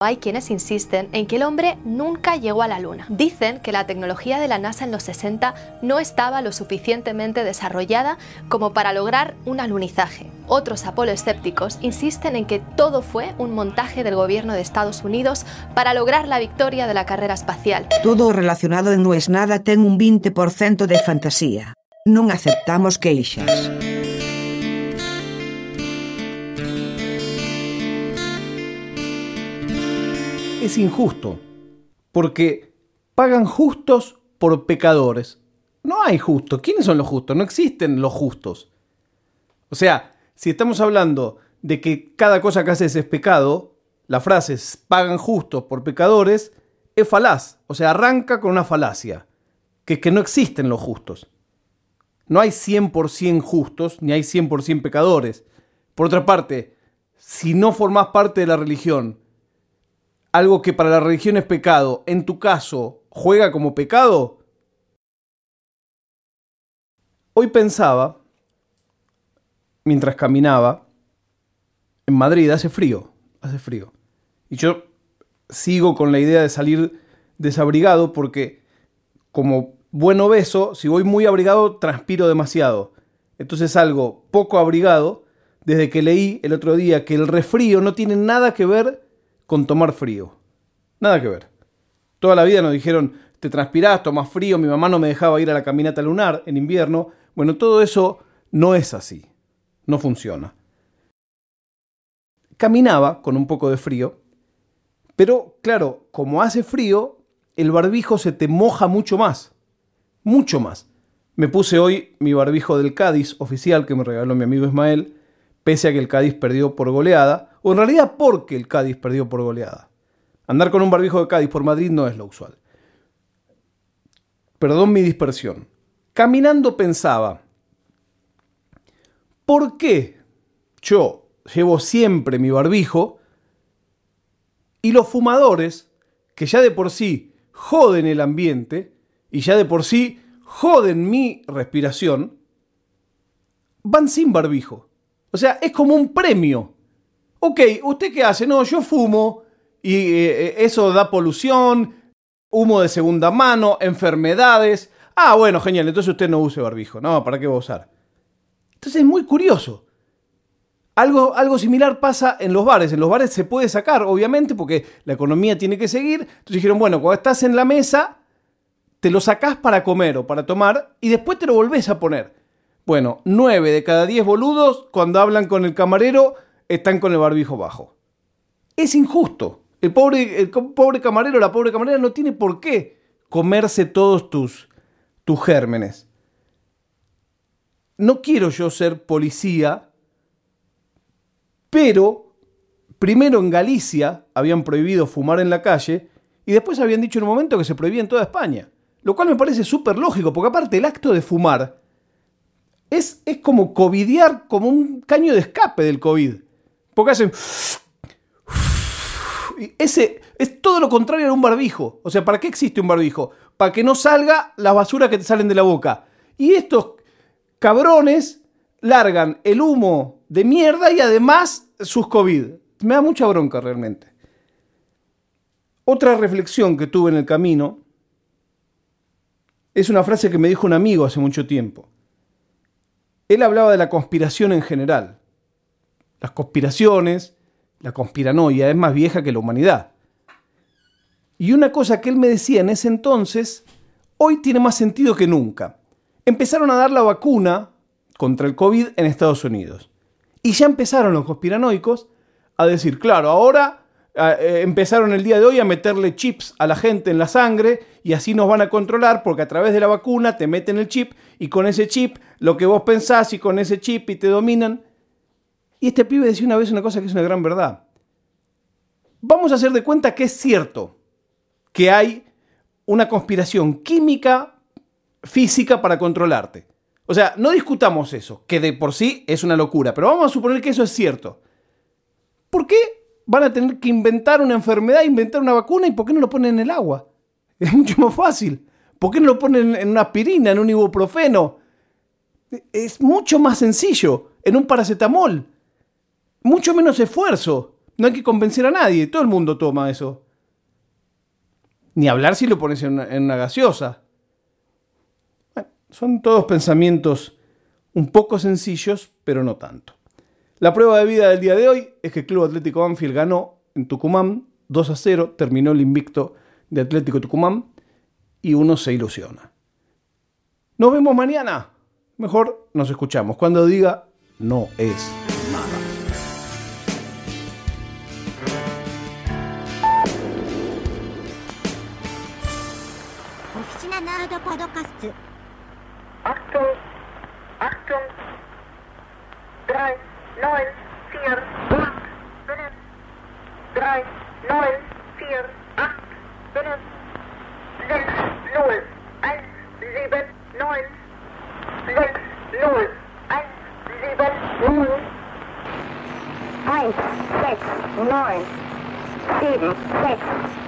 Hay quienes insisten en que el hombre nunca llegó a la Luna. Dicen que la tecnología de la NASA en los 60 no estaba lo suficientemente desarrollada como para lograr un alunizaje. Otros apolo escépticos insisten en que todo fue un montaje del gobierno de Estados Unidos para lograr la victoria de la carrera espacial. Todo relacionado No es nada ten un 20% de fantasía. Non aceptamos. Es injusto, porque pagan justos por pecadores. No hay justos. ¿Quiénes son los justos? No existen los justos. O sea, si estamos hablando de que cada cosa que haces es pecado, la frase es pagan justos por pecadores es falaz. O sea, arranca con una falacia, que es que no existen los justos. No hay 100% justos, ni hay 100% pecadores. Por otra parte, si no formás parte de la religión, algo que para la religión es pecado, en tu caso, juega como pecado? Hoy pensaba, mientras caminaba, en Madrid hace frío, hace frío. Y yo sigo con la idea de salir desabrigado porque como buen obeso, si voy muy abrigado, transpiro demasiado. Entonces salgo poco abrigado desde que leí el otro día que el resfrío no tiene nada que ver con tomar frío. Nada que ver. Toda la vida nos dijeron, te transpirás, tomas frío, mi mamá no me dejaba ir a la caminata lunar en invierno. Bueno, todo eso no es así. No funciona. Caminaba con un poco de frío, pero claro, como hace frío, el barbijo se te moja mucho más. Mucho más. Me puse hoy mi barbijo del Cádiz oficial que me regaló mi amigo Ismael, pese a que el Cádiz perdió por goleada, o en realidad porque el Cádiz perdió por goleada. Andar con un barbijo de Cádiz por Madrid no es lo usual. Perdón mi dispersión. Caminando pensaba, ¿por qué yo llevo siempre mi barbijo y los fumadores, que ya de por sí joden el ambiente y ya de por sí joden mi respiración, van sin barbijo? O sea, es como un premio. Ok, ¿usted qué hace? No, yo fumo y eh, eh, eso da polución, humo de segunda mano, enfermedades. Ah, bueno, genial, entonces usted no use barbijo. No, ¿para qué va a usar? Entonces es muy curioso. Algo, algo, similar pasa en los bares. En los bares se puede sacar, obviamente, porque la economía tiene que seguir. Entonces dijeron, bueno, cuando estás en la mesa, te lo sacás para comer o para tomar y después te lo volvés a poner. Bueno, nueve de cada diez boludos, cuando hablan con el camarero, están con el barbijo bajo. Es injusto. El pobre, el pobre camarero, la pobre camarera no tiene por qué comerse todos tus, tus gérmenes. No quiero yo ser policía, pero primero en Galicia habían prohibido fumar en la calle y después habían dicho en un momento que se prohibía en toda España. Lo cual me parece súper lógico, porque aparte el acto de fumar es, es como covidear como un caño de escape del COVID. Porque hacen ese es todo lo contrario a un barbijo. O sea, ¿para qué existe un barbijo? Para que no salga la basura que te salen de la boca. Y estos cabrones largan el humo de mierda y además sus COVID. Me da mucha bronca realmente. Otra reflexión que tuve en el camino es una frase que me dijo un amigo hace mucho tiempo. Él hablaba de la conspiración en general. Las conspiraciones, la conspiranoia es más vieja que la humanidad. Y una cosa que él me decía en ese entonces, hoy tiene más sentido que nunca. Empezaron a dar la vacuna contra el COVID en Estados Unidos. Y ya empezaron los conspiranoicos a decir, claro, ahora eh, empezaron el día de hoy a meterle chips a la gente en la sangre y así nos van a controlar porque a través de la vacuna te meten el chip y con ese chip lo que vos pensás y con ese chip y te dominan. Y este pibe decía una vez una cosa que es una gran verdad. Vamos a hacer de cuenta que es cierto que hay una conspiración química, física para controlarte. O sea, no discutamos eso, que de por sí es una locura, pero vamos a suponer que eso es cierto. ¿Por qué van a tener que inventar una enfermedad, inventar una vacuna y por qué no lo ponen en el agua? Es mucho más fácil. ¿Por qué no lo ponen en una aspirina, en un ibuprofeno? Es mucho más sencillo, en un paracetamol mucho menos esfuerzo. No hay que convencer a nadie, todo el mundo toma eso. Ni hablar si lo pones en una, en una gaseosa. Bueno, son todos pensamientos un poco sencillos, pero no tanto. La prueba de vida del día de hoy es que el Club Atlético Banfield ganó en Tucumán 2 a 0, terminó el invicto de Atlético Tucumán y uno se ilusiona. Nos vemos mañana. Mejor nos escuchamos cuando diga no es nada. Oficina Podcast. 9, 4, 8, 5, 3, 9, 4, 8, 5, 6, 0, 1, 7, 9, 6, 0, 1, 7, 0, 1 6 9 7 6